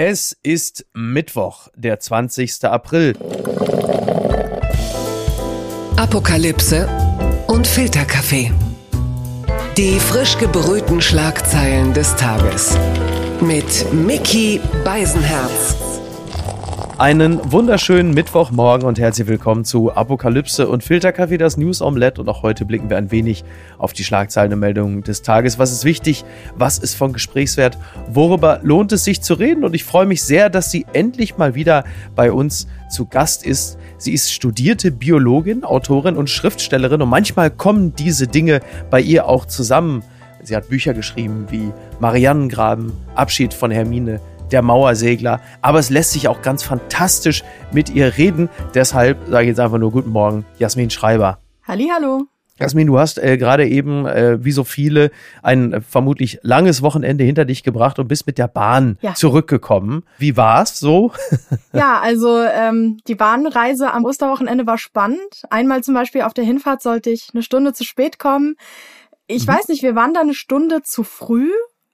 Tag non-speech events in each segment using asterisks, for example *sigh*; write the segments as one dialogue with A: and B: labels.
A: Es ist Mittwoch, der 20. April.
B: Apokalypse und Filterkaffee. Die frisch gebrühten Schlagzeilen des Tages. Mit Mickey Beisenherz.
A: Einen wunderschönen Mittwochmorgen und herzlich willkommen zu Apokalypse und Filterkaffee, das News Omelette. Und auch heute blicken wir ein wenig auf die Schlagzeilen und Meldungen des Tages. Was ist wichtig? Was ist von Gesprächswert? Worüber lohnt es sich zu reden? Und ich freue mich sehr, dass sie endlich mal wieder bei uns zu Gast ist. Sie ist studierte Biologin, Autorin und Schriftstellerin und manchmal kommen diese Dinge bei ihr auch zusammen. Sie hat Bücher geschrieben wie Mariannengraben, Abschied von Hermine, der Mauersegler. Aber es lässt sich auch ganz fantastisch mit ihr reden. Deshalb sage ich jetzt einfach nur Guten Morgen, Jasmin Schreiber.
C: Hallo.
A: Jasmin, du hast äh, gerade eben, äh, wie so viele, ein äh, vermutlich langes Wochenende hinter dich gebracht und bist mit der Bahn ja. zurückgekommen. Wie war's so? *laughs*
C: ja, also ähm, die Bahnreise am Osterwochenende war spannend. Einmal zum Beispiel auf der Hinfahrt sollte ich eine Stunde zu spät kommen. Ich mhm. weiß nicht, wir waren da eine Stunde zu früh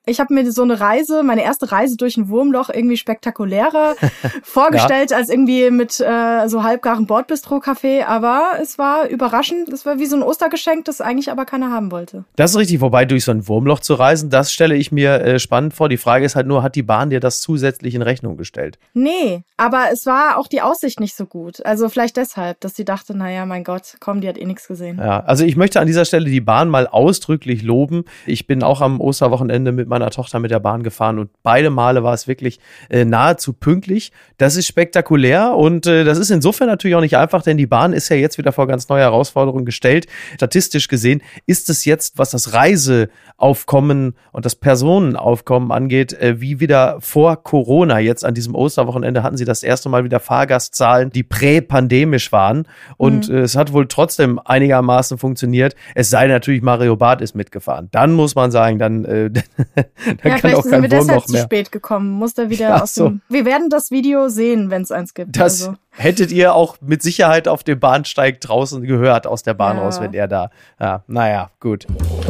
C: ich habe mir so eine Reise, meine erste Reise durch ein Wurmloch irgendwie spektakulärer *laughs* vorgestellt ja. als irgendwie mit äh, so halbgaren Bordbistro-Kaffee. Aber es war überraschend. Es war wie so ein Ostergeschenk, das eigentlich aber keiner haben wollte.
A: Das ist richtig. Wobei durch so ein Wurmloch zu reisen, das stelle ich mir äh, spannend vor. Die Frage ist halt nur, hat die Bahn dir das zusätzlich in Rechnung gestellt?
C: Nee, aber es war auch die Aussicht nicht so gut. Also vielleicht deshalb, dass sie dachte, naja, mein Gott, komm, die hat eh nichts gesehen.
A: Ja, also ich möchte an dieser Stelle die Bahn mal ausdrücklich loben. Ich bin auch am Osterwochenende mit meiner Tochter mit der Bahn gefahren und beide Male war es wirklich äh, nahezu pünktlich. Das ist spektakulär und äh, das ist insofern natürlich auch nicht einfach, denn die Bahn ist ja jetzt wieder vor ganz neue Herausforderungen gestellt. Statistisch gesehen ist es jetzt, was das Reiseaufkommen und das Personenaufkommen angeht, äh, wie wieder vor Corona. Jetzt an diesem Osterwochenende hatten sie das erste Mal wieder Fahrgastzahlen, die präpandemisch waren und mhm. äh, es hat wohl trotzdem einigermaßen funktioniert. Es sei natürlich Mario Barth ist mitgefahren. Dann muss man sagen, dann, äh, *laughs* *laughs*
C: Dann ja, vielleicht sind wir deshalb zu spät gekommen. Muss da wieder Ach aus dem. Wir werden das Video sehen, wenn es eins gibt.
A: Das also. hättet ihr auch mit Sicherheit auf dem Bahnsteig draußen gehört aus der Bahn ja. raus, wenn er da. Ja, naja, gut.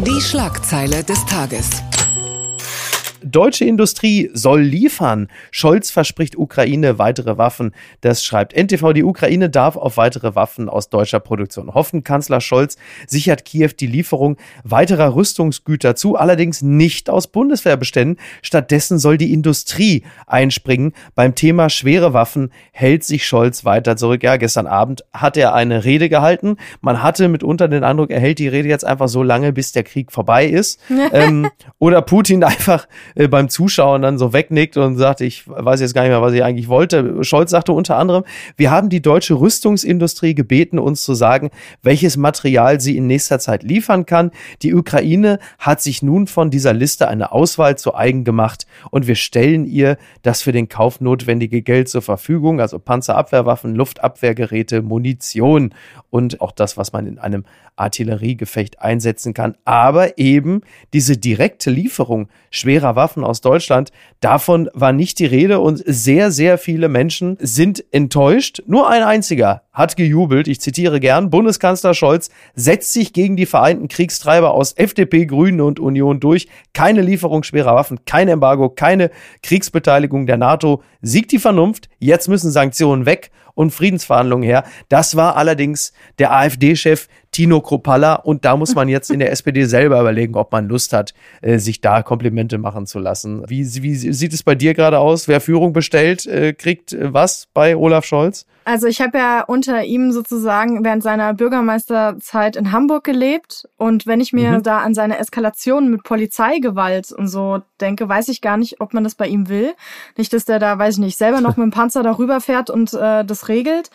B: Die Schlagzeile des Tages.
A: Deutsche Industrie soll liefern. Scholz verspricht Ukraine weitere Waffen. Das schreibt NTV. Die Ukraine darf auf weitere Waffen aus deutscher Produktion hoffen. Kanzler Scholz sichert Kiew die Lieferung weiterer Rüstungsgüter zu, allerdings nicht aus Bundeswehrbeständen. Stattdessen soll die Industrie einspringen. Beim Thema schwere Waffen hält sich Scholz weiter zurück. Ja, gestern Abend hat er eine Rede gehalten. Man hatte mitunter den Eindruck, er hält die Rede jetzt einfach so lange, bis der Krieg vorbei ist. *laughs* ähm, oder Putin einfach äh, beim Zuschauen dann so wegnickt und sagt, ich weiß jetzt gar nicht mehr, was ich eigentlich wollte. Scholz sagte unter anderem, wir haben die deutsche Rüstungsindustrie gebeten, uns zu sagen, welches Material sie in nächster Zeit liefern kann. Die Ukraine hat sich nun von dieser Liste eine Auswahl zu eigen gemacht und wir stellen ihr das für den Kauf notwendige Geld zur Verfügung, also Panzerabwehrwaffen, Luftabwehrgeräte, Munition und auch das, was man in einem Artilleriegefecht einsetzen kann. Aber eben diese direkte Lieferung schwerer Waffen aus Deutschland, davon war nicht die Rede und sehr, sehr viele Menschen sind enttäuscht. Nur ein einziger hat gejubelt. Ich zitiere gern. Bundeskanzler Scholz setzt sich gegen die vereinten Kriegstreiber aus FDP, Grünen und Union durch. Keine Lieferung schwerer Waffen, kein Embargo, keine Kriegsbeteiligung der NATO. Siegt die Vernunft. Jetzt müssen Sanktionen weg und Friedensverhandlungen her. Das war allerdings der AfD-Chef Tino Kropalla und da muss man jetzt in der SPD selber überlegen, ob man Lust hat, äh, sich da Komplimente machen zu lassen. Wie, wie sieht es bei dir gerade aus? Wer Führung bestellt, äh, kriegt äh, was bei Olaf Scholz?
C: Also ich habe ja unter ihm sozusagen während seiner Bürgermeisterzeit in Hamburg gelebt und wenn ich mir mhm. da an seine Eskalation mit Polizeigewalt und so denke, weiß ich gar nicht, ob man das bei ihm will. Nicht, dass der da, weiß ich nicht, selber noch mit dem Panzer darüber fährt und äh, das regelt.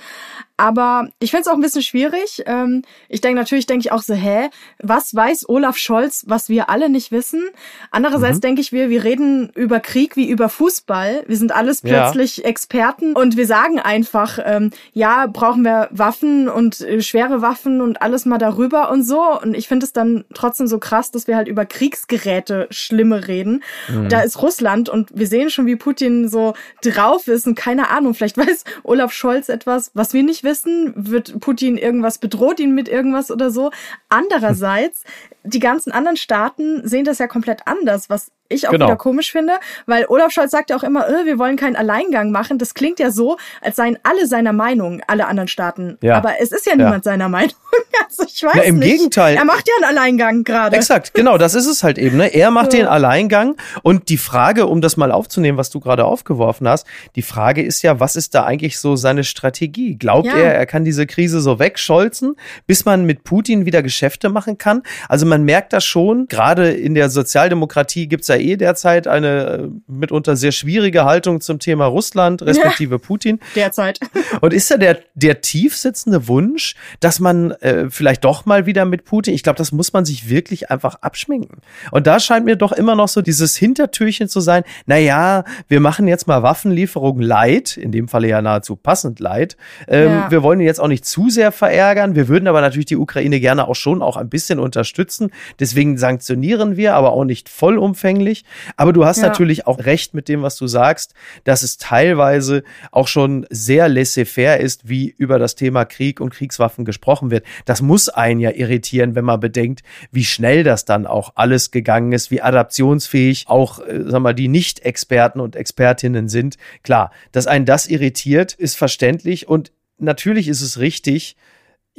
C: Aber ich finde es auch ein bisschen schwierig. Ähm, ich denke natürlich, denke ich auch so, hä, was weiß Olaf Scholz, was wir alle nicht wissen? Andererseits mhm. denke ich, wir, wir reden über Krieg wie über Fußball. Wir sind alles plötzlich ja. Experten und wir sagen einfach, ähm, ja, brauchen wir Waffen und äh, schwere Waffen und alles mal darüber und so. Und ich finde es dann trotzdem so krass, dass wir halt über Kriegsgeräte Schlimme reden. Mhm. Da ist Russland und wir sehen schon, wie Putin so drauf ist und keine Ahnung, vielleicht *laughs* weiß Olaf Scholz etwas, was wir nicht wissen wissen, wird Putin irgendwas, bedroht ihn mit irgendwas oder so. Andererseits die ganzen anderen Staaten sehen das ja komplett anders, was ich auch genau. wieder komisch finde, weil Olaf Scholz sagt ja auch immer, äh, wir wollen keinen Alleingang machen. Das klingt ja so, als seien alle seiner Meinung, alle anderen Staaten. Ja. Aber es ist ja niemand ja. seiner Meinung. *laughs* Also ich weiß
A: Na, im
C: nicht.
A: Gegenteil.
C: Er macht ja einen Alleingang gerade.
A: Exakt, genau, das ist es halt eben. Ne? Er macht ja. den Alleingang und die Frage, um das mal aufzunehmen, was du gerade aufgeworfen hast, die Frage ist ja, was ist da eigentlich so seine Strategie? Glaubt er, er kann diese Krise so wegscholzen, bis man mit Putin wieder Geschäfte machen kann? Also man merkt das schon, gerade in der Sozialdemokratie gibt's ja eh derzeit eine äh, mitunter sehr schwierige Haltung zum Thema Russland, respektive ja, Putin. *laughs*
C: Derzeit.
A: Und ist da der, der tief sitzende Wunsch, dass man äh, vielleicht doch mal wieder mit Putin, ich glaube, das muss man sich wirklich einfach abschminken. Und da scheint mir doch immer noch so dieses Hintertürchen zu sein, na ja, wir machen jetzt mal Waffenlieferungen light, in dem Falle ja nahezu passend light. Ähm, ja. Wir wollen ihn jetzt auch nicht zu sehr verärgern. Wir würden aber natürlich die Ukraine gerne auch schon auch ein bisschen unterstützen. Deswegen sanktionieren wir, aber auch nicht vollumfänglich. Aber du hast ja. natürlich auch recht mit dem, was du sagst, dass es teilweise auch schon sehr laissez-faire ist, wie über das Thema Krieg und Kriegswaffen gesprochen wird. Das muss einen ja irritieren, wenn man bedenkt, wie schnell das dann auch alles gegangen ist, wie adaptionsfähig auch, äh, sag mal, die Nicht-Experten und Expertinnen sind. Klar, dass einen das irritiert, ist verständlich und natürlich ist es richtig,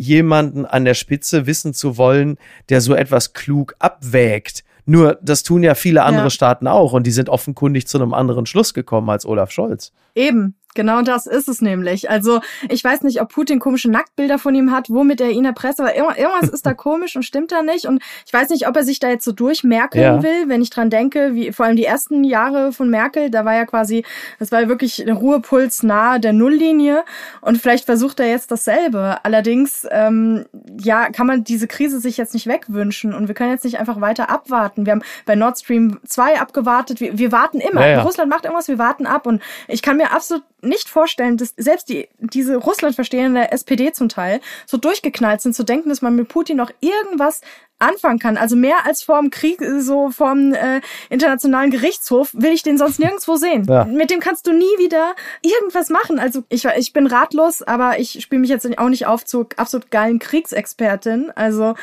A: jemanden an der Spitze wissen zu wollen, der so etwas klug abwägt nur das tun ja viele andere ja. Staaten auch und die sind offenkundig zu einem anderen Schluss gekommen als Olaf Scholz.
C: Eben, Genau das ist es nämlich. Also ich weiß nicht, ob Putin komische Nacktbilder von ihm hat, womit er ihn erpresst, aber irgendwas ist da *laughs* komisch und stimmt da nicht. Und ich weiß nicht, ob er sich da jetzt so durchmerkeln ja. will, wenn ich dran denke, wie vor allem die ersten Jahre von Merkel, da war ja quasi, das war ja wirklich ein Ruhepuls nahe der Nulllinie. Und vielleicht versucht er jetzt dasselbe. Allerdings, ähm, ja, kann man diese Krise sich jetzt nicht wegwünschen und wir können jetzt nicht einfach weiter abwarten. Wir haben bei Nord Stream 2 abgewartet. Wir, wir warten immer. Ja, ja. Russland macht irgendwas, wir warten ab. Und ich kann mir absolut nicht vorstellen, dass selbst die, diese Russland verstehende SPD zum Teil so durchgeknallt sind, zu denken, dass man mit Putin noch irgendwas anfangen kann. Also mehr als vorm Krieg, so vorm äh, internationalen Gerichtshof, will ich den sonst *laughs* nirgendwo sehen. Ja. Mit dem kannst du nie wieder irgendwas machen. Also ich, ich bin ratlos, aber ich spiele mich jetzt auch nicht auf zu absolut geilen Kriegsexpertin. Also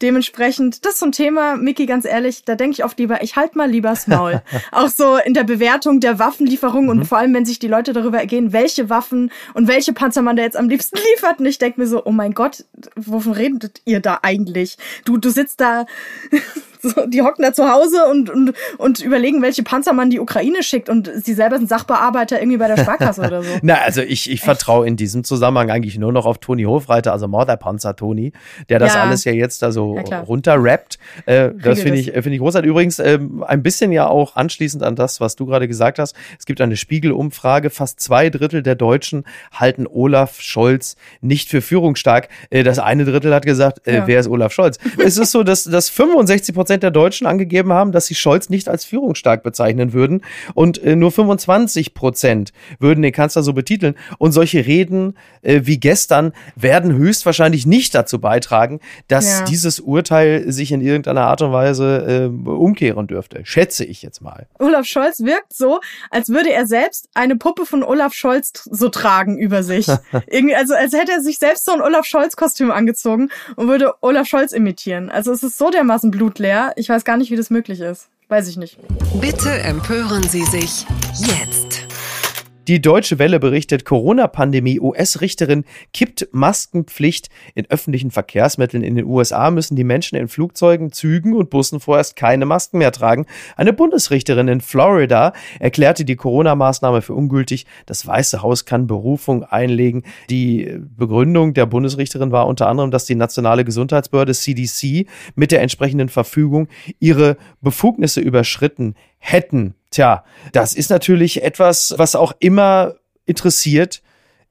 C: dementsprechend, das ist so ein Thema, Miki, ganz ehrlich, da denke ich oft lieber, ich halt mal lieber's Maul. *laughs* auch so in der Bewertung der Waffenlieferung mhm. und vor allem, wenn sich die Leute darüber ergehen, welche Waffen und welche Panzer man da jetzt am liebsten *laughs* liefert. Und ich denke mir so, oh mein Gott, wovon redet ihr da eigentlich? Du, du sitzt da So, die hocken da zu Hause und, und, und überlegen, welche Panzer man die Ukraine schickt und sie selber sind Sachbearbeiter irgendwie bei der Sparkasse oder so. *laughs*
A: Na, also ich, ich vertraue in diesem Zusammenhang eigentlich nur noch auf Toni Hofreiter, also Mörderpanzer Toni, der das ja. alles ja jetzt da so ja, runterrappt. Äh, das finde ich, finde ich großartig. Übrigens, äh, ein bisschen ja auch anschließend an das, was du gerade gesagt hast. Es gibt eine Spiegelumfrage. Fast zwei Drittel der Deutschen halten Olaf Scholz nicht für führungsstark. Äh, das eine Drittel hat gesagt, äh, ja. wer ist Olaf Scholz? es ist so, dass, dass *laughs* 65 Prozent Prozent der Deutschen angegeben haben, dass sie Scholz nicht als führungsstark bezeichnen würden und äh, nur 25 Prozent würden den Kanzler so betiteln. Und solche Reden äh, wie gestern werden höchstwahrscheinlich nicht dazu beitragen, dass ja. dieses Urteil sich in irgendeiner Art und Weise äh, umkehren dürfte. Schätze ich jetzt mal.
C: Olaf Scholz wirkt so, als würde er selbst eine Puppe von Olaf Scholz so tragen über sich. *laughs* Irgendwie, also als hätte er sich selbst so ein Olaf Scholz-Kostüm angezogen und würde Olaf Scholz imitieren. Also es ist so dermaßen blutleer ich weiß gar nicht, wie das möglich ist. Weiß ich nicht.
B: Bitte empören Sie sich jetzt.
A: Die Deutsche Welle berichtet, Corona-Pandemie, US-Richterin kippt Maskenpflicht in öffentlichen Verkehrsmitteln. In den USA müssen die Menschen in Flugzeugen, Zügen und Bussen vorerst keine Masken mehr tragen. Eine Bundesrichterin in Florida erklärte die Corona-Maßnahme für ungültig. Das Weiße Haus kann Berufung einlegen. Die Begründung der Bundesrichterin war unter anderem, dass die nationale Gesundheitsbehörde CDC mit der entsprechenden Verfügung ihre Befugnisse überschritten hätten. Tja, das ist natürlich etwas, was auch immer interessiert,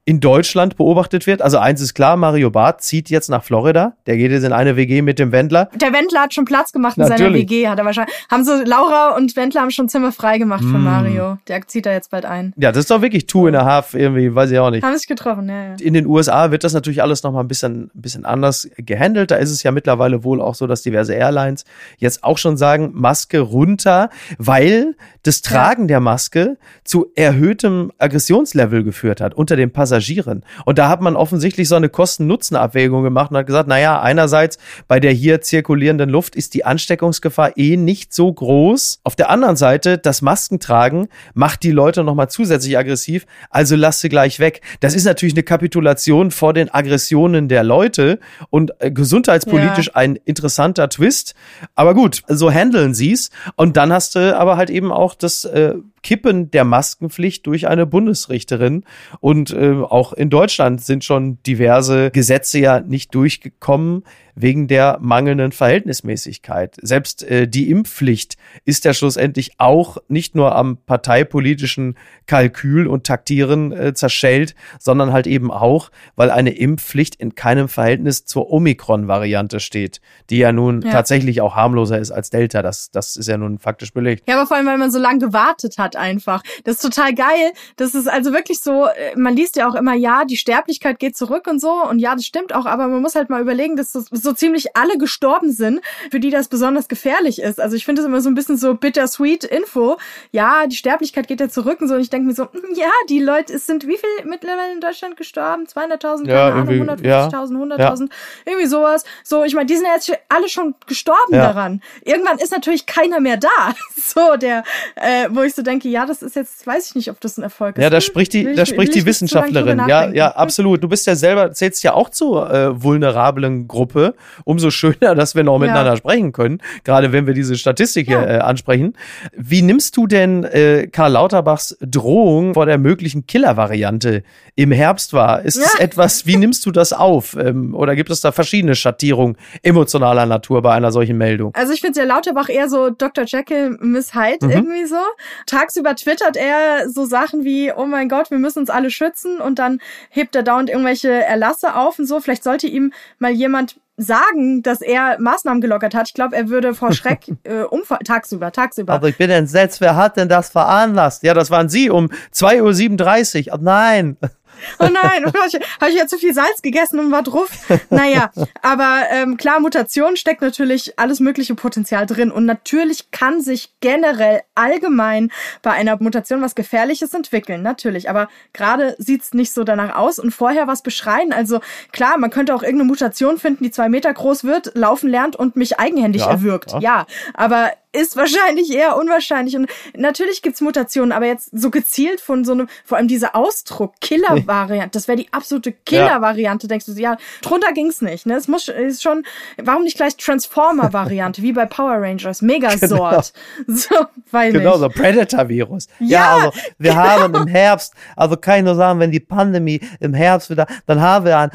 A: in Deutschland beobachtet wird. Also eins ist klar, Mario Barth zieht jetzt nach Florida. Der geht jetzt in eine WG mit dem Wendler.
C: Der Wendler hat schon Platz gemacht in Natürlich. seiner WG, hat er wahrscheinlich. Haben so Laura und Wendler haben schon Zimmer frei gemacht für mm. Mario. Der zieht da jetzt bald ein.
A: Ja, das ist doch wirklich two and a half irgendwie, weiß ich auch nicht.
C: Haben sich getroffen, ja, ja.
A: In den USA wird das natürlich alles nochmal ein bisschen, ein bisschen anders gehandelt. Da ist es ja mittlerweile wohl auch so, dass diverse Airlines jetzt auch schon sagen, Maske runter, weil das Tragen ja. der Maske zu erhöhtem Aggressionslevel geführt hat unter den Passagieren Passagieren. Und da hat man offensichtlich so eine Kosten-Nutzen-Abwägung gemacht und hat gesagt, naja, einerseits bei der hier zirkulierenden Luft ist die Ansteckungsgefahr eh nicht so groß. Auf der anderen Seite, das Maskentragen macht die Leute nochmal zusätzlich aggressiv, also lass sie gleich weg. Das ist natürlich eine Kapitulation vor den Aggressionen der Leute und äh, gesundheitspolitisch ja. ein interessanter Twist. Aber gut, so handeln sie's. Und dann hast du aber halt eben auch das äh, Kippen der Maskenpflicht durch eine Bundesrichterin. Und äh, auch in Deutschland sind schon diverse Gesetze ja nicht durchgekommen wegen der mangelnden Verhältnismäßigkeit. Selbst äh, die Impfpflicht ist ja schlussendlich auch nicht nur am parteipolitischen Kalkül und Taktieren äh, zerschellt, sondern halt eben auch, weil eine Impfpflicht in keinem Verhältnis zur Omikron-Variante steht, die ja nun ja. tatsächlich auch harmloser ist als Delta. Das, das ist ja nun faktisch belegt.
C: Ja, aber vor allem, weil man so lange gewartet hat einfach. Das ist total geil. Das ist also wirklich so, äh, man liest ja auch immer, ja, die Sterblichkeit geht zurück und so. Und ja, das stimmt auch, aber man muss halt mal überlegen, dass so, so ziemlich alle gestorben sind, für die das besonders gefährlich ist. Also ich finde es immer so ein bisschen so bittersweet Info. Ja, die Sterblichkeit geht ja zurück und so. Und ich denke mir so, hm, ja, die Leute, es sind wie viel mittlerweile in Deutschland gestorben? 200.000,
A: ja, keine Ahnung,
C: 150.000, ja, 100.000, ja. irgendwie sowas. So, ich meine, die sind jetzt alle schon gestorben ja. daran. Irgendwann ist natürlich keiner mehr da. *laughs* So, der, äh, wo ich so denke, ja, das ist jetzt, weiß ich nicht, ob das ein Erfolg ist.
A: Ja, da spricht die, da spricht die Wissenschaftlerin. Ja, ja, absolut. Du bist ja selber, zählst ja auch zur äh, vulnerablen Gruppe. Umso schöner, *laughs* dass wir noch miteinander ja. sprechen können, gerade wenn wir diese Statistik ja. hier äh, ansprechen. Wie nimmst du denn äh, Karl Lauterbachs Drohung vor der möglichen Killer-Variante im Herbst wahr? Ist es *laughs* etwas, wie nimmst du das auf? Ähm, oder gibt es da verschiedene Schattierungen emotionaler Natur bei einer solchen Meldung?
C: Also ich finde ja Lauterbach eher so Dr. Jekyll, Miss Hyde mhm. irgendwie so. Tagsüber twittert er so Sachen wie, oh mein Gott, wir müssen uns alle schützen und dann hebt er dauernd irgendwelche Erlasse auf und so. Vielleicht sollte ihm mal jemand sagen, dass er Maßnahmen gelockert hat. Ich glaube, er würde vor Schreck *laughs* äh, umfallen. Tagsüber, tagsüber.
A: Aber ich bin entsetzt, wer hat denn das veranlasst? Ja, das waren Sie um 2.37 Uhr. Oh, nein.
C: Oh nein, *laughs* habe ich, hab ich ja zu viel Salz gegessen und war drauf. Naja, *laughs* aber ähm, klar, Mutation steckt natürlich alles mögliche Potenzial drin. Und natürlich kann sich generell allgemein bei einer Mutation was Gefährliches entwickeln. Natürlich. Aber gerade sieht's nicht so danach aus. Und vorher was beschreien. Also klar, man könnte auch irgendeine Mutation finden, die zwei Meter groß wird, laufen lernt und mich eigenhändig ja, erwürgt. Ja. ja, aber ist wahrscheinlich eher unwahrscheinlich. Und natürlich gibt's Mutationen, aber jetzt so gezielt von so einem, vor allem dieser Ausdruck, Killer-Variante, das wäre die absolute Killer-Variante, denkst du, ja, drunter ging's nicht. Ne? Es muss ist schon, warum nicht gleich Transformer-Variante, wie bei Power Rangers, Megasort. *laughs* Genau. So,
A: weil Genau, so Predator-Virus. Ja, ja, also wir genau. haben im Herbst, also kann ich nur sagen, wenn die Pandemie im Herbst wieder, dann haben wir ein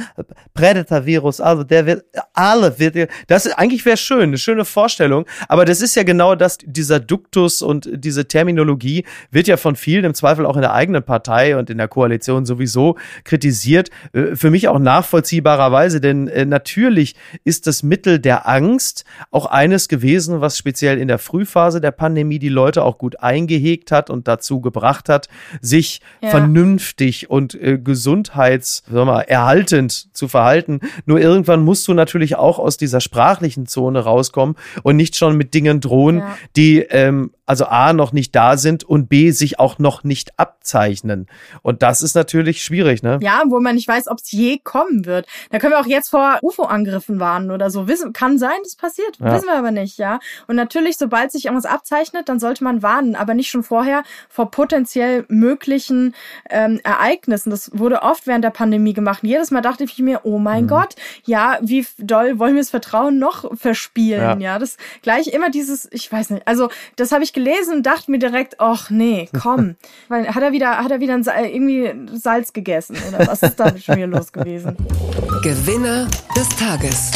A: Predator-Virus, also der wird, alle wird, das ist, eigentlich wäre schön, eine schöne Vorstellung, aber das ist ja genau genau das, dieser Duktus und diese Terminologie wird ja von vielen im Zweifel auch in der eigenen Partei und in der Koalition sowieso kritisiert. Äh, für mich auch nachvollziehbarerweise, denn äh, natürlich ist das Mittel der Angst auch eines gewesen, was speziell in der Frühphase der Pandemie die Leute auch gut eingehegt hat und dazu gebracht hat, sich ja. vernünftig und äh, gesundheits, mal, erhaltend zu verhalten. Nur irgendwann musst du natürlich auch aus dieser sprachlichen Zone rauskommen und nicht schon mit Dingen drohen, ja. die ähm, also A noch nicht da sind und B sich auch noch nicht abzeichnen. Und das ist natürlich schwierig, ne?
C: Ja, wo man nicht weiß, ob es je kommen wird. Da können wir auch jetzt vor UFO-Angriffen warnen oder so. Wissen, kann sein, das passiert. Ja. Wissen wir aber nicht, ja. Und natürlich, sobald sich irgendwas abzeichnet, dann sollte man warnen, aber nicht schon vorher vor potenziell möglichen ähm, Ereignissen. Das wurde oft während der Pandemie gemacht. Und jedes Mal dachte ich mir, oh mein mhm. Gott, ja, wie doll wollen wir das Vertrauen noch verspielen? Ja, ja das gleich immer dieses, ich weiß nicht, also das habe ich gelesen und dachte mir direkt, ach nee, *laughs* komm. Weil hat er wieder, hat er wieder ein, irgendwie Salz gegessen oder was ist da schon wieder los gewesen?
B: Gewinner des Tages.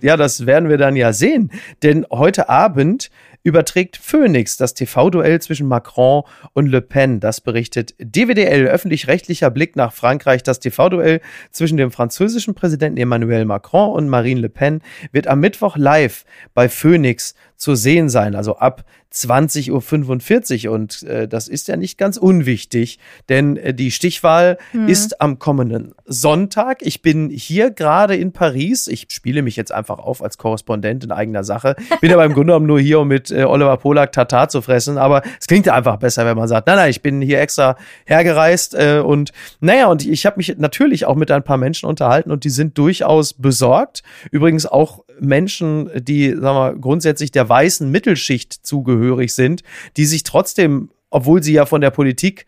A: Ja, das werden wir dann ja sehen. Denn heute Abend überträgt Phoenix das TV-Duell zwischen Macron und Le Pen. Das berichtet DWDL, öffentlich-rechtlicher Blick nach Frankreich. Das TV-Duell zwischen dem französischen Präsidenten Emmanuel Macron und Marine Le Pen wird am Mittwoch live bei Phoenix zu sehen sein, also ab 20.45 Uhr. Und äh, das ist ja nicht ganz unwichtig, denn äh, die Stichwahl hm. ist am kommenden Sonntag. Ich bin hier gerade in Paris. Ich spiele mich jetzt einfach auf als Korrespondent in eigener Sache. Bin aber im Grunde genommen nur hier, um mit äh, Oliver Polak Tatar zu fressen. Aber es klingt ja einfach besser, wenn man sagt, nein, nein, ich bin hier extra hergereist. Äh, und naja, und ich habe mich natürlich auch mit ein paar Menschen unterhalten und die sind durchaus besorgt. Übrigens auch Menschen, die, sagen wir, grundsätzlich der weißen Mittelschicht zugehörig sind, die sich trotzdem, obwohl sie ja von der Politik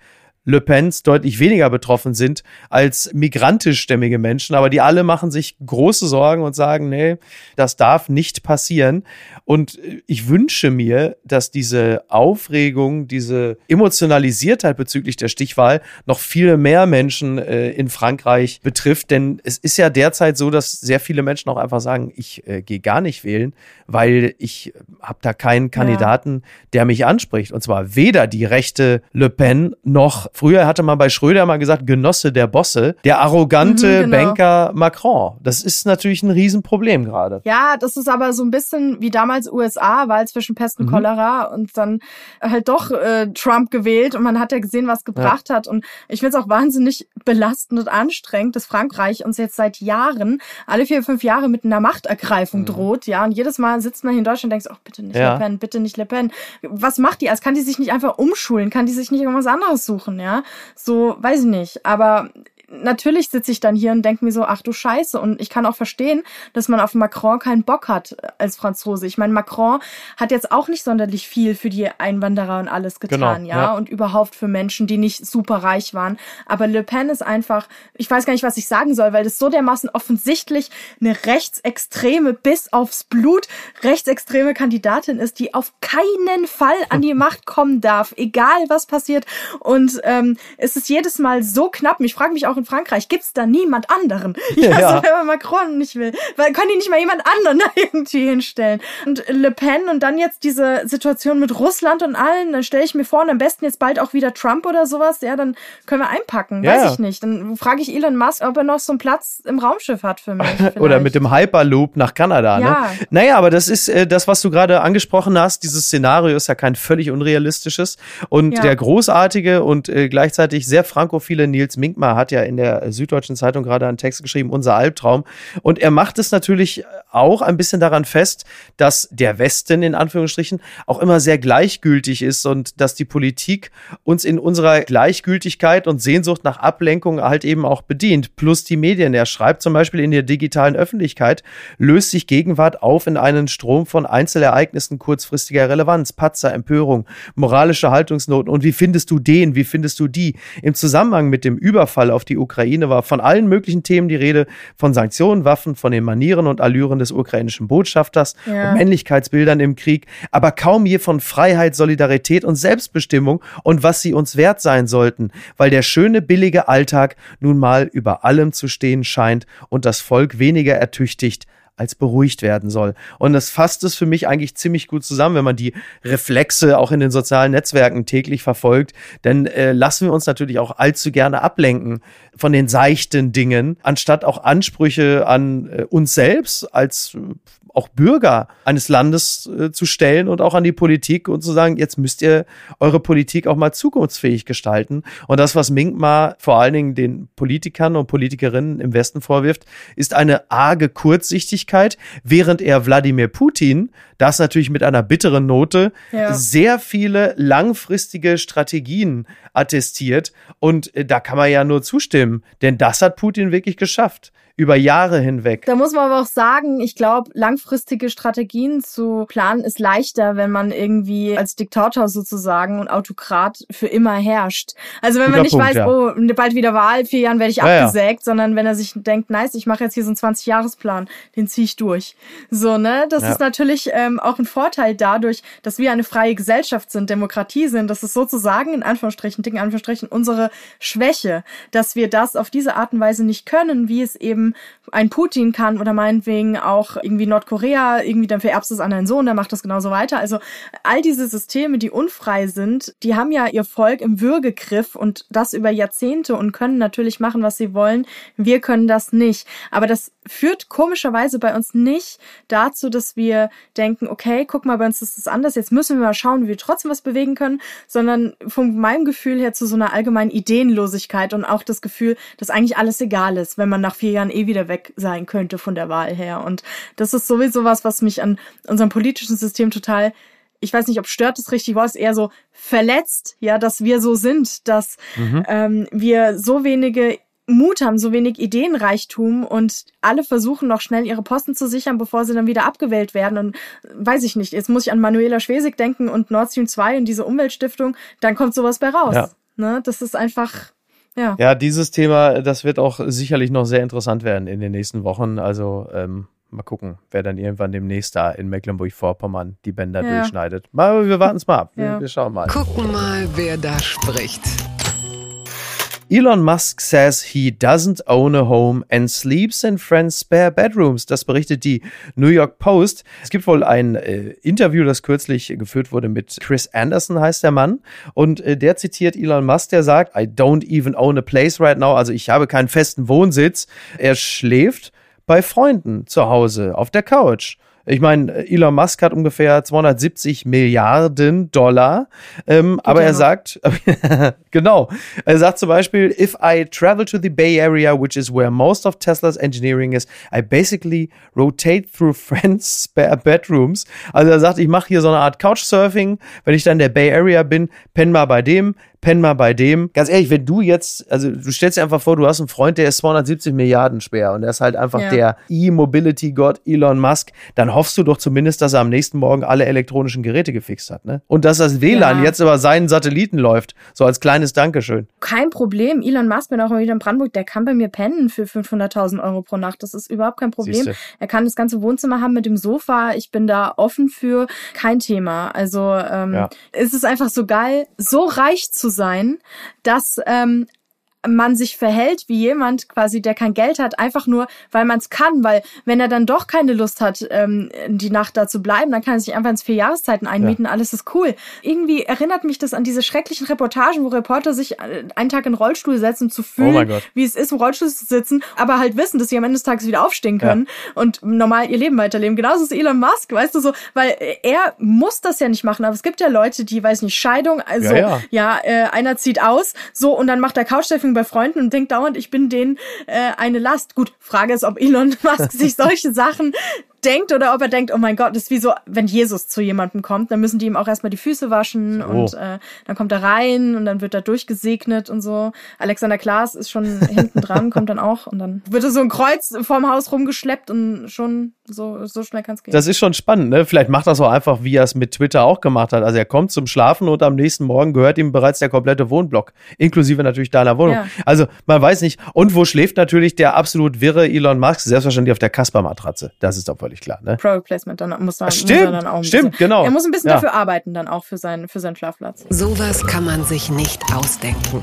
A: Le Pens deutlich weniger betroffen sind als migrantischstämmige Menschen, aber die alle machen sich große Sorgen und sagen, nee, das darf nicht passieren. Und ich wünsche mir, dass diese Aufregung, diese Emotionalisiertheit bezüglich der Stichwahl noch viel mehr Menschen äh, in Frankreich betrifft, denn es ist ja derzeit so, dass sehr viele Menschen auch einfach sagen, ich äh, gehe gar nicht wählen, weil ich habe da keinen Kandidaten, ja. der mich anspricht. Und zwar weder die rechte Le Pen noch Früher hatte man bei Schröder mal gesagt, Genosse der Bosse, der arrogante mhm, genau. Banker Macron. Das ist natürlich ein Riesenproblem gerade.
C: Ja, das ist aber so ein bisschen wie damals USA, Wahl zwischen Pest und mhm. Cholera und dann halt doch äh, Trump gewählt und man hat ja gesehen, was gebracht ja. hat. Und ich finde es auch wahnsinnig belastend und anstrengend, dass Frankreich uns jetzt seit Jahren, alle vier, fünf Jahre mit einer Machtergreifung mhm. droht. Ja, und jedes Mal sitzt man hier in Deutschland und denkt, oh, bitte nicht ja. Le Pen, bitte nicht Le Pen. Was macht die? Als kann die sich nicht einfach umschulen? Kann die sich nicht irgendwas anderes suchen? Ja? Ja. So, weiß ich nicht. Aber natürlich sitze ich dann hier und denke mir so, ach du Scheiße. Und ich kann auch verstehen, dass man auf Macron keinen Bock hat als Franzose. Ich meine, Macron hat jetzt auch nicht sonderlich viel für die Einwanderer und alles getan, genau, ja? ja, und überhaupt für Menschen, die nicht super reich waren. Aber Le Pen ist einfach, ich weiß gar nicht, was ich sagen soll, weil das so dermaßen offensichtlich eine rechtsextreme, bis aufs Blut rechtsextreme Kandidatin ist, die auf keinen Fall an die *laughs* Macht kommen darf, egal was passiert. Und ähm, es ist jedes Mal so knapp. Ich frage mich auch in Frankreich gibt's da niemand anderen. *laughs* Ja, ja. Also, wenn Macron nicht will. Weil können die nicht mal jemand anderen *laughs* da irgendwie hinstellen. Und Le Pen und dann jetzt diese Situation mit Russland und allen, dann stelle ich mir vor, und am besten jetzt bald auch wieder Trump oder sowas, ja, dann können wir einpacken. Ja, Weiß ich nicht. Dann frage ich Elon Musk, ob er noch so einen Platz im Raumschiff hat für mich. *laughs*
A: oder mit dem Hyperloop nach Kanada. Ne? Ja. Ne? Naja, aber das ist äh, das, was du gerade angesprochen hast. Dieses Szenario ist ja kein völlig unrealistisches. Und ja. der großartige und äh, gleichzeitig sehr frankophile Nils Minkmar hat ja in der Süddeutschen Zeitung gerade einen Text geschrieben, unser Albtraum. Und er macht es natürlich auch ein bisschen daran fest, dass der Westen in Anführungsstrichen auch immer sehr gleichgültig ist und dass die Politik uns in unserer Gleichgültigkeit und Sehnsucht nach Ablenkung halt eben auch bedient. Plus die Medien. Er schreibt zum Beispiel in der digitalen Öffentlichkeit, löst sich Gegenwart auf in einen Strom von Einzelereignissen kurzfristiger Relevanz, Patzer, Empörung, moralische Haltungsnoten. Und wie findest du den? Wie findest du die? Im Zusammenhang mit dem Überfall auf die Ukraine war von allen möglichen Themen die Rede, von Sanktionen, Waffen, von den Manieren und Allüren des ukrainischen Botschafters, ja. und Männlichkeitsbildern im Krieg, aber kaum je von Freiheit, Solidarität und Selbstbestimmung und was sie uns wert sein sollten, weil der schöne, billige Alltag nun mal über allem zu stehen scheint und das Volk weniger ertüchtigt als beruhigt werden soll. Und das fasst es für mich eigentlich ziemlich gut zusammen, wenn man die Reflexe auch in den sozialen Netzwerken täglich verfolgt. Denn äh, lassen wir uns natürlich auch allzu gerne ablenken von den seichten Dingen, anstatt auch Ansprüche an äh, uns selbst als äh, auch Bürger eines Landes äh, zu stellen und auch an die Politik und zu sagen, jetzt müsst ihr eure Politik auch mal zukunftsfähig gestalten. Und das, was Minkmar vor allen Dingen den Politikern und Politikerinnen im Westen vorwirft, ist eine arge Kurzsichtigkeit, während er Wladimir Putin, das natürlich mit einer bitteren Note, ja. sehr viele langfristige Strategien attestiert. Und äh, da kann man ja nur zustimmen, denn das hat Putin wirklich geschafft über Jahre hinweg.
C: Da muss man aber auch sagen, ich glaube, langfristige Strategien zu planen ist leichter, wenn man irgendwie als Diktator sozusagen und Autokrat für immer herrscht. Also wenn Guter man nicht Punkt, weiß, ja. oh, bald wieder Wahl, vier Jahren werde ich ja, abgesägt, ja. sondern wenn er sich denkt, nice, ich mache jetzt hier so einen 20-Jahres-Plan, den ziehe ich durch. So, ne? Das ist natürlich ähm, auch ein Vorteil dadurch, dass wir eine freie Gesellschaft sind, Demokratie sind, dass es sozusagen in Anführungsstrichen dicken Anführungsstrichen, unsere Schwäche, dass wir das auf diese Art und Weise nicht können, wie es eben ein Putin kann oder meinetwegen auch irgendwie Nordkorea, irgendwie dann vererbst es an deinen Sohn, der macht das genauso weiter. Also all diese Systeme, die unfrei sind, die haben ja ihr Volk im Würgegriff und das über Jahrzehnte und können natürlich machen, was sie wollen. Wir können das nicht. Aber das führt komischerweise bei uns nicht dazu, dass wir denken, okay, guck mal, bei uns ist das anders, jetzt müssen wir mal schauen, wie wir trotzdem was bewegen können, sondern von meinem Gefühl her zu so einer allgemeinen Ideenlosigkeit und auch das Gefühl, dass eigentlich alles egal ist, wenn man nach vier Jahren eh wieder weg sein könnte von der Wahl her. Und das ist sowieso was, was mich an unserem politischen System total ich weiß nicht, ob stört das richtig war, ist eher so verletzt, ja, dass wir so sind, dass mhm. ähm, wir so wenige Mut haben, so wenig Ideenreichtum und alle versuchen noch schnell ihre Posten zu sichern, bevor sie dann wieder abgewählt werden. Und weiß ich nicht, jetzt muss ich an Manuela Schwesig denken und Nord Stream 2 und diese Umweltstiftung, dann kommt sowas bei raus. Ja. Ne? Das ist einfach. Ja.
A: ja, dieses Thema, das wird auch sicherlich noch sehr interessant werden in den nächsten Wochen. Also ähm, mal gucken, wer dann irgendwann demnächst da in Mecklenburg-Vorpommern die Bänder ja. durchschneidet. Mal, wir warten es mal ab. Ja. Wir, wir schauen mal.
B: Gucken mal, wer da spricht.
A: Elon Musk says he doesn't own a home and sleeps in friends' spare bedrooms. Das berichtet die New York Post. Es gibt wohl ein äh, Interview, das kürzlich geführt wurde mit Chris Anderson, heißt der Mann. Und äh, der zitiert Elon Musk, der sagt, I don't even own a place right now. Also ich habe keinen festen Wohnsitz. Er schläft bei Freunden zu Hause auf der Couch. Ich meine, Elon Musk hat ungefähr 270 Milliarden Dollar, ähm, aber er sagt, *laughs* genau, er sagt zum Beispiel, if I travel to the Bay Area, which is where most of Tesla's engineering is, I basically rotate through *laughs* friends' spare bedrooms. Also er sagt, ich mache hier so eine Art Couchsurfing. Wenn ich dann in der Bay Area bin, penn mal bei dem, penn mal bei dem. Ganz ehrlich, wenn du jetzt, also du stellst dir einfach vor, du hast einen Freund, der ist 270 Milliarden schwer und der ist halt einfach ja. der E-Mobility-Gott Elon Musk, dann hoffst du doch zumindest, dass er am nächsten Morgen alle elektronischen Geräte gefixt hat, ne? Und dass das WLAN ja. jetzt über seinen Satelliten läuft, so als kleines Dankeschön.
C: Kein Problem. Elon Musk, bin auch wieder in Brandenburg, der kann bei mir pennen für 500.000 Euro pro Nacht. Das ist überhaupt kein Problem. Siehste. Er kann das ganze Wohnzimmer haben mit dem Sofa. Ich bin da offen für. Kein Thema. Also ähm, ja. es ist einfach so geil, so reich zu sein, dass ähm, man sich verhält wie jemand quasi, der kein Geld hat, einfach nur, weil man es kann, weil wenn er dann doch keine Lust hat, ähm, die Nacht da zu bleiben, dann kann er sich einfach ins vier Jahreszeiten einmieten, ja. alles ist cool. Irgendwie erinnert mich das an diese schrecklichen Reportagen, wo Reporter sich äh, einen Tag in den Rollstuhl setzen, zu fühlen, oh wie es ist, im Rollstuhl zu sitzen, aber halt wissen, dass sie am Ende des Tages wieder aufstehen können ja. und normal ihr Leben weiterleben. Genauso ist Elon Musk, weißt du so, weil er muss das ja nicht machen, aber es gibt ja Leute, die, weiß nicht, Scheidung, also ja, ja. ja äh, einer zieht aus, so und dann macht er Couchsurfing bei Freunden und denkt dauernd, ich bin denen äh, eine Last. Gut, Frage ist, ob Elon *laughs* Musk sich solche Sachen denkt oder ob er denkt, oh mein Gott, das ist wie so, wenn Jesus zu jemandem kommt, dann müssen die ihm auch erstmal die Füße waschen so. und äh, dann kommt er rein und dann wird er durchgesegnet und so. Alexander Klaas ist schon hinten dran, *laughs* kommt dann auch und dann wird er so ein Kreuz vorm Haus rumgeschleppt und schon so, so schnell kann es gehen.
A: Das ist schon spannend, ne? Vielleicht macht das auch einfach, wie er es mit Twitter auch gemacht hat. Also er kommt zum Schlafen und am nächsten Morgen gehört ihm bereits der komplette Wohnblock, inklusive natürlich deiner Wohnung. Ja. Also man weiß nicht. Und wo schläft natürlich der absolut wirre Elon Musk? Selbstverständlich auf der Kasper-Matratze. Das ist doch völlig klar. Ne?
C: Product Placement, dann muss, man,
A: stimmt, muss
C: er dann
A: auch Stimmt, bisschen, genau.
C: Er muss ein bisschen ja. dafür arbeiten, dann auch für seinen, für seinen Schlafplatz.
B: Sowas kann man sich nicht ausdenken.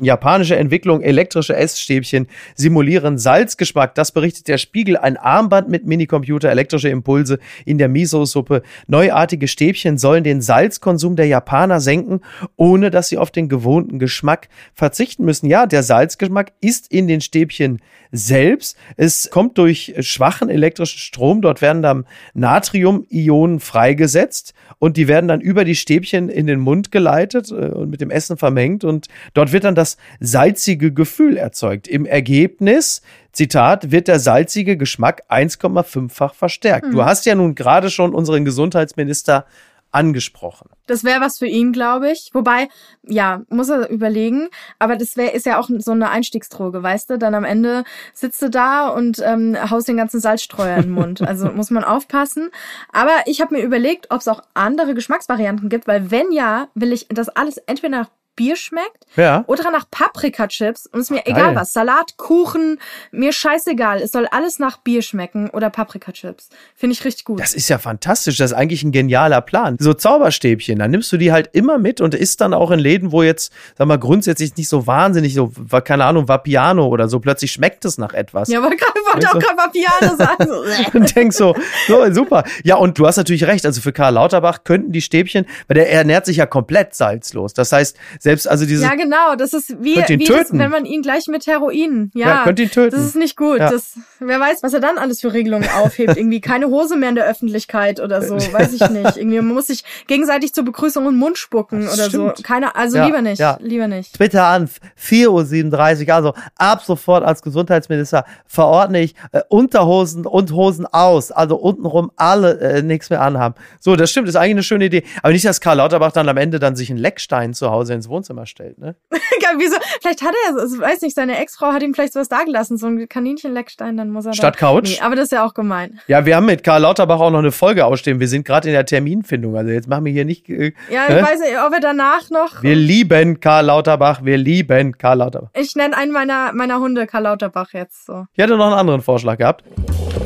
A: Japanische Entwicklung, elektrische Essstäbchen simulieren Salzgeschmack. Das berichtet der Spiegel. Ein Armband mit Minicomputer, elektrische Impulse in der Miso-Suppe. Neuartige Stäbchen sollen den Salzkonsum der Japaner senken, ohne dass sie auf den gewohnten Geschmack verzichten müssen. Ja, der Salzgeschmack ist in den Stäbchen selbst. Es kommt durch schwachen elektrischen Strom. Dort werden dann Natrium-Ionen freigesetzt und die werden dann über die Stäbchen in den Mund geleitet äh, und mit dem Essen vermengt und dort wird dann das salzige Gefühl erzeugt. Im Ergebnis, Zitat, wird der salzige Geschmack 1,5-fach verstärkt. Mhm. Du hast ja nun gerade schon unseren Gesundheitsminister angesprochen.
C: Das wäre was für ihn, glaube ich. Wobei, ja, muss er überlegen. Aber das wäre ist ja auch so eine Einstiegsdroge, weißt du? Dann am Ende sitzt du da und ähm, haust den ganzen Salzstreuer in den Mund. Also *laughs* muss man aufpassen. Aber ich habe mir überlegt, ob es auch andere Geschmacksvarianten gibt, weil wenn ja, will ich das alles entweder nach Bier schmeckt
A: Ja.
C: oder nach Paprika-Chips und ist mir
A: Geil.
C: egal was. Salat, Kuchen, mir scheißegal. Es soll alles nach Bier schmecken oder Paprika-Chips. Finde ich richtig gut.
A: Das ist ja fantastisch. Das ist eigentlich ein genialer Plan. So Zauberstäbchen, dann nimmst du die halt immer mit und isst dann auch in Läden, wo jetzt, sag mal, grundsätzlich nicht so wahnsinnig, so, keine Ahnung, Vapiano oder so, plötzlich schmeckt es nach etwas.
C: ja, aber gerade wollte auch
A: du?
C: gerade Papiano sagen. *laughs* So,
A: und denkst so, so, super. Ja, und du hast natürlich recht. Also für Karl Lauterbach könnten die Stäbchen, weil der ernährt sich ja komplett salzlos. Das heißt, selbst also diese,
C: ja, genau. Das ist wie, wie das, wenn man ihn gleich mit Heroin. Ja,
A: Ja, könnt ihn töten.
C: Das ist nicht gut.
A: Ja.
C: Das, wer weiß, was er dann alles für Regelungen aufhebt. Irgendwie keine Hose mehr in der Öffentlichkeit oder so. Weiß ich nicht. Irgendwie man muss sich gegenseitig zur Begrüßung in den Mund spucken
A: Das
C: oder
A: stimmt.
C: so. Keine, also
A: Ja,
C: lieber nicht. Lieber nicht.
A: Twitter an 4.37 Uhr, also ab sofort als Gesundheitsminister verordne ich äh, Unterhosen und Hosen aus, also untenrum alle äh, nichts mehr anhaben. So, das stimmt, ist eigentlich eine schöne Idee. Aber nicht, dass Karl Lauterbach dann am Ende dann sich einen Leckstein zu Hause ins Wohnzimmer stellt, ne? *laughs*
C: Wieso? Vielleicht hat er, also, weiß nicht, seine Ex-Frau hat ihm vielleicht sowas dagelassen, so ein Kaninchenleckstein, dann muss er
A: Statt
C: da,
A: Couch?
C: Nee, aber das ist ja auch gemein.
A: Ja, wir haben mit Karl Lauterbach auch noch eine Folge ausstehen. Wir sind gerade in der Terminfindung. Also jetzt machen wir hier nicht. Äh,
C: Ja, ich weiß nicht, ob er danach noch.
A: wir lieben Karl Lauterbach, wir lieben Karl Lauterbach.
C: Ich nenne einen meiner, meiner Hunde Karl Lauterbach jetzt so.
A: Ich hätte noch einen anderen Vorschlag gehabt.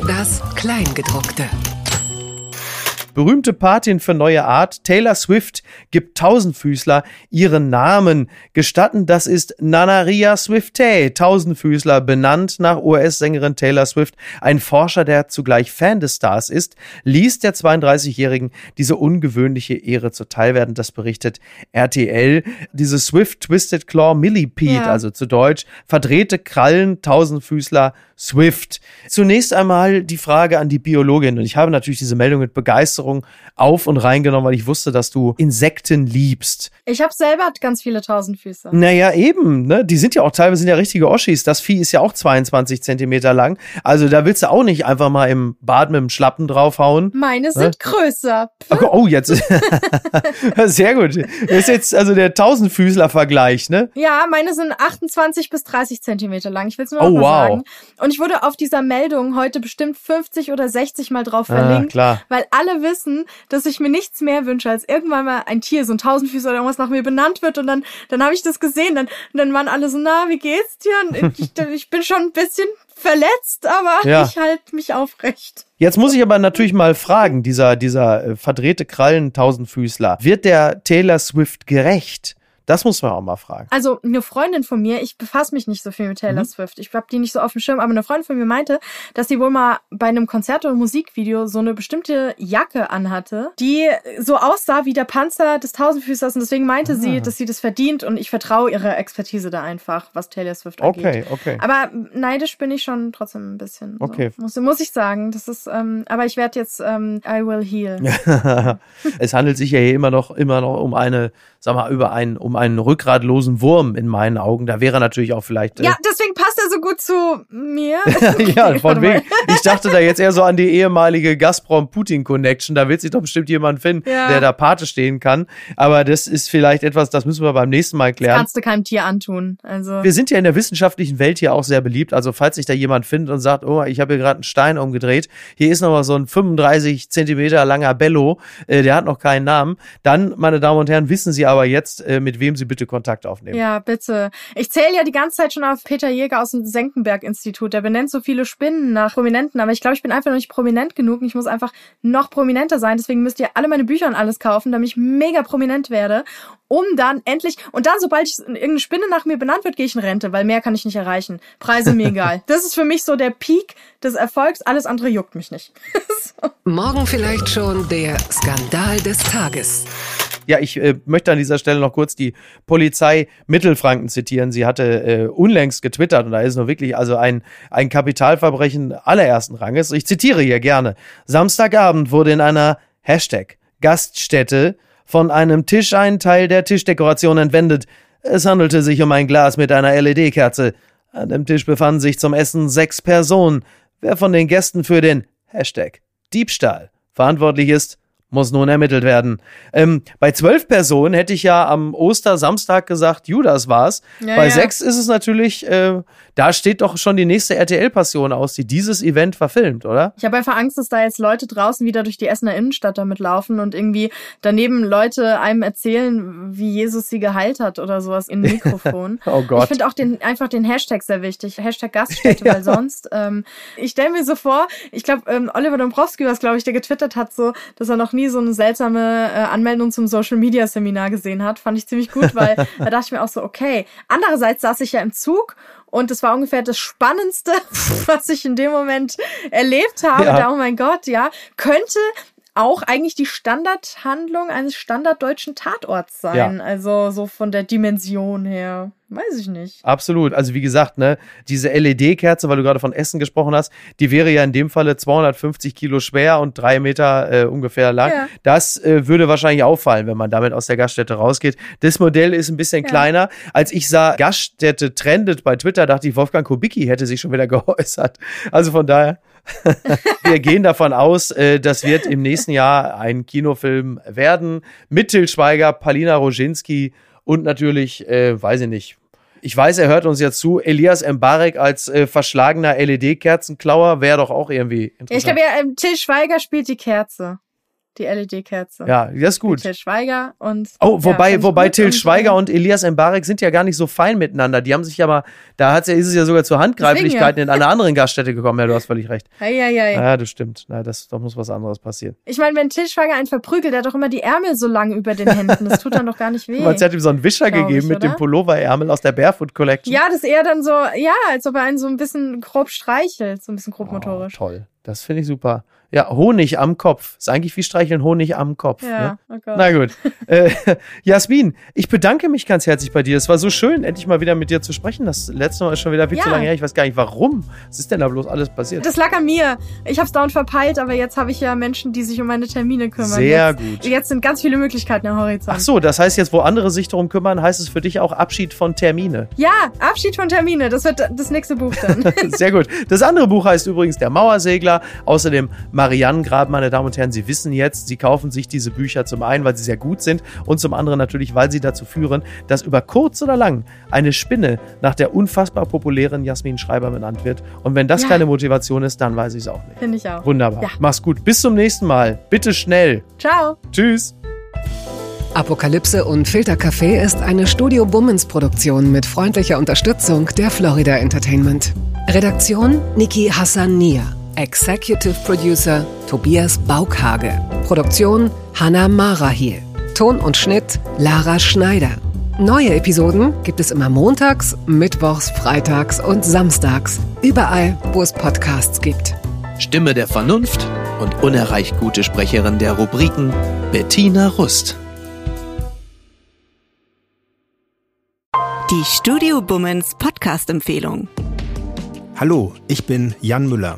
B: Das Kleingedruckte.
A: Berühmte Patin für neue Art, Taylor Swift gibt Tausendfüßler ihren Namen. Gestatten, das ist Nanaria Swiftay, Tausendfüßler, benannt nach US-Sängerin Taylor Swift. Ein Forscher, der zugleich Fan des Stars ist, ließ der 32-Jährigen diese ungewöhnliche Ehre zuteil werden. Das berichtet RTL. Diese Swift Twisted Claw Millipede,
C: Ja.
A: also zu Deutsch, verdrehte Krallen, Tausendfüßler, Swift. Zunächst einmal die Frage an die Biologin. Und ich habe natürlich diese Meldung mit Begeisterung auf und reingenommen, weil ich wusste, dass du Insekten liebst.
C: Ich habe selber ganz viele Tausendfüße.
A: Naja, eben, ne? Die sind ja auch teilweise sind ja richtige Oschis. Das Vieh ist ja auch 22 Zentimeter lang. Also da willst du auch nicht einfach mal im Bad mit dem Schlappen draufhauen.
C: Meine sind größer.
A: Oh, oh, jetzt. *laughs* Sehr gut. Das ist jetzt also der Tausendfüßler-Vergleich, ne?
C: Ja, meine sind 28 bis 30 Zentimeter lang. Ich will es nur
A: Oh,
C: noch mal
A: wow.
C: sagen. Und ich wurde auf dieser Meldung heute bestimmt 50 oder 60 Mal drauf
A: Ah,
C: verlinkt,
A: klar.
C: weil alle wissen, dass ich mir nichts mehr wünsche, als irgendwann mal ein Tier, so ein Tausendfüßer oder irgendwas nach mir benannt wird. Und dann, dann habe ich das gesehen. Dann, und dann waren alle so, na, wie geht's dir? Und *laughs* ich, ich bin schon ein bisschen verletzt, aber
A: Ja.
C: ich halte mich aufrecht.
A: Jetzt muss ich aber natürlich mal fragen, dieser, dieser äh, verdrehte Krallen-Tausendfüßler, wird der Taylor Swift gerecht? Das muss man auch mal fragen.
C: Also eine Freundin von mir, ich befasse mich nicht so viel mit Taylor
A: Mhm.
C: Swift. Ich habe die nicht so auf dem Schirm, aber eine Freundin von mir meinte, dass sie wohl mal bei einem Konzert oder Musikvideo so eine bestimmte Jacke anhatte, die so aussah wie der Panzer des Tausendfüßers und deswegen meinte
A: Ah.
C: sie, dass sie das verdient und ich vertraue ihrer Expertise da einfach, was Taylor Swift angeht.
A: Okay, okay.
C: Aber neidisch bin ich schon trotzdem ein bisschen.
A: Okay.
C: So. Muss, muss ich sagen. Das ist, ähm, aber ich werde jetzt ähm, I will heal. *laughs*
A: es handelt sich ja hier immer noch, immer noch um eine, sag mal, über einen, um einen rückgratlosen Wurm in meinen Augen. Da wäre natürlich auch vielleicht. Äh,
C: Ja, deswegen passt er so gut zu mir. *laughs*
A: ja,
C: Okay,
A: von
C: warte mal.
A: wegen. Ich dachte da jetzt eher so an die ehemalige Gazprom-Putin-Connection. Da wird sich doch bestimmt jemand finden,
C: Ja.
A: der da Pate stehen kann. Aber das ist vielleicht etwas, das müssen wir beim nächsten Mal klären.
C: Kannst du keinem Tier antun. Also.
A: Wir sind ja in der wissenschaftlichen Welt hier auch sehr beliebt. Also falls sich da jemand findet und sagt, oh, ich habe hier gerade einen Stein umgedreht, hier ist noch mal so ein 35 Zentimeter langer Bello, äh, der hat noch keinen Namen, dann, meine Damen und Herren, wissen Sie aber jetzt, äh, mit wem Sie bitte Kontakt aufnehmen.
C: Ja, bitte. Ich zähle ja die ganze Zeit schon auf Peter Jäger aus dem Senckenberg-Institut. Der benennt so viele Spinnen nach Prominenten, aber ich glaube, ich bin einfach noch nicht prominent genug und ich muss einfach noch prominenter sein. Deswegen müsst ihr alle meine Bücher und alles kaufen, damit ich mega prominent werde, um dann endlich, und dann, sobald ich irgendeine Spinne nach mir benannt wird, gehe ich in Rente, weil mehr kann ich nicht erreichen. Preise mir egal. *laughs* Das ist für mich so der Peak des Erfolgs. Alles andere juckt mich nicht. *laughs* so.
B: Morgen vielleicht schon der Skandal des Tages.
A: Ja, ich äh, möchte an dieser Stelle noch kurz die Polizei Mittelfranken zitieren. Sie hatte äh, unlängst getwittert und da ist nur wirklich also ein, ein Kapitalverbrechen allerersten Ranges. Ich zitiere hier gerne. Samstagabend wurde in einer Hashtag Gaststätte von einem Tisch ein Teil der Tischdekoration entwendet. Es handelte sich um ein Glas mit einer LED-Kerze. An dem Tisch befanden sich zum Essen sechs Personen. Wer von den Gästen für den Hashtag Diebstahl verantwortlich ist, muss nun ermittelt werden. Ähm, bei zwölf Personen hätte ich ja am Ostersamstag gesagt, Judas war's. Ja, bei ja. sechs ist es natürlich, äh, da steht doch schon die nächste RTL-Passion aus, die dieses Event verfilmt, oder?
C: Ich habe einfach Angst, dass da jetzt Leute draußen wieder durch die Essener Innenstadt damit laufen und irgendwie daneben Leute einem erzählen, wie Jesus sie geheilt hat oder sowas in *laughs* Mikrofon.
A: oh Gott.
C: Ich finde auch den, einfach den Hashtag sehr wichtig. Hashtag Gaststätte, *laughs* ja. weil sonst, ähm, ich stelle mir so vor, ich glaube, ähm, Oliver Dombrowski was, glaube ich, der getwittert hat, so, dass er noch nie so eine seltsame äh, Anmeldung zum Social Media Seminar gesehen hat. Fand ich ziemlich gut, weil *laughs* da dachte ich mir auch so, okay. Andererseits saß ich ja im Zug und es war ungefähr das Spannendste, *laughs* was ich in dem Moment erlebt habe. Ja. Da, oh mein Gott, ja. Könnte auch eigentlich die Standardhandlung eines standarddeutschen Tatorts sein. Ja. Also so von der Dimension her. Weiß ich nicht.
A: Absolut. Also wie gesagt, ne, diese LED-Kerze, weil du gerade von Essen gesprochen hast, die wäre ja in dem Falle 250 Kilo schwer und drei Meter äh, ungefähr lang. Ja. Das äh, würde wahrscheinlich auffallen, wenn man damit aus der Gaststätte rausgeht. Das Modell ist ein bisschen ja. kleiner. Als ich sah, Gaststätte trendet bei Twitter, dachte ich, Wolfgang Kubicki hätte sich schon wieder *laughs* geäußert. Also von daher. *laughs* wir gehen davon aus, äh, das wird im nächsten Jahr ein Kinofilm werden. Mit Til Schweiger, Palina Roginski und natürlich, äh, weiß ich nicht, ich weiß, er hört uns ja zu. Elias Mbarek als äh, verschlagener LED-Kerzenklauer wäre doch auch irgendwie interessant.
C: ich glaube ja, ähm, Till Schweiger spielt die Kerze die LED-Kerze.
A: Ja, das ist gut.
C: Till Schweiger und.
A: Oh, wobei, ja, wobei Till Schweiger und Elias Mbarek sind ja gar nicht so fein miteinander. Die haben sich ja mal, da hat's ja, ist es ja sogar zu Handgreiflichkeiten ja. in einer anderen Gaststätte gekommen. Ja, du hast völlig recht.
C: Ja, ja, ja.
A: Ja, das stimmt. Na, das, da muss was anderes passieren.
C: Ich meine, wenn Till Schweiger einen verprügelt, der hat doch immer die Ärmel so lang über den Händen. Das tut dann doch gar nicht *laughs* weh.
A: Man hat ihm so einen Wischer gegeben ich, mit dem Pulloverärmel aus der Barefoot Collection.
C: Ja, das ist eher dann so, ja, als ob er einen so ein bisschen grob streichelt, so ein bisschen grob motorisch.
A: Oh, toll. Das finde ich super. Ja, Honig am Kopf. Ist eigentlich wie streicheln Honig am Kopf. Ja, ne? oh. Na gut. äh, *laughs* Jasmin, ich bedanke mich ganz herzlich bei dir. Es war so schön, endlich mal wieder mit dir zu sprechen. Das letzte Mal ist schon wieder viel ja. zu lange her. Ich weiß gar nicht, warum. Was ist denn da bloß alles passiert?
C: Das lag an mir. Ich habe es dauernd verpeilt, aber jetzt habe ich ja Menschen, die sich um meine Termine kümmern.
A: Sehr
C: jetzt,
A: gut.
C: Jetzt sind ganz viele Möglichkeiten am Horizont.
A: Ach so, das heißt jetzt, wo andere sich darum kümmern, heißt es für dich auch Abschied von Termine.
C: Ja, Abschied von Termine. Das wird das nächste Buch dann. *laughs*
A: Sehr gut. Das andere Buch heißt übrigens Der Mauersegler. Außerdem Mariannengrab, meine Damen und Herren. Sie wissen jetzt, Sie kaufen sich diese Bücher zum einen, weil sie sehr gut sind und zum anderen natürlich, weil sie dazu führen, dass über kurz oder lang eine Spinne nach der unfassbar populären Jasmin Schreiber benannt wird. Und wenn das ja. keine Motivation ist, dann weiß ich es auch nicht.
C: Finde ich auch.
A: Wunderbar. Ja. Mach's gut. Bis zum nächsten Mal. Bitte schnell.
C: Ciao.
A: Tschüss.
B: Apokalypse und Filtercafé ist eine Studio Bummens Produktion mit freundlicher Unterstützung der Florida Entertainment. Redaktion Niki Hassania. Executive Producer Tobias Baukhage. Produktion Hanna Marahiel. Ton und Schnitt Lara Schneider. Neue Episoden gibt es immer montags, mittwochs, freitags und samstags. Überall, wo es Podcasts gibt.
D: Stimme der Vernunft und unerreicht gute Sprecherin der Rubriken Bettina Rust.
E: Die Studio Bummens Podcast-Empfehlung.
F: Hallo, ich bin Jan Müller.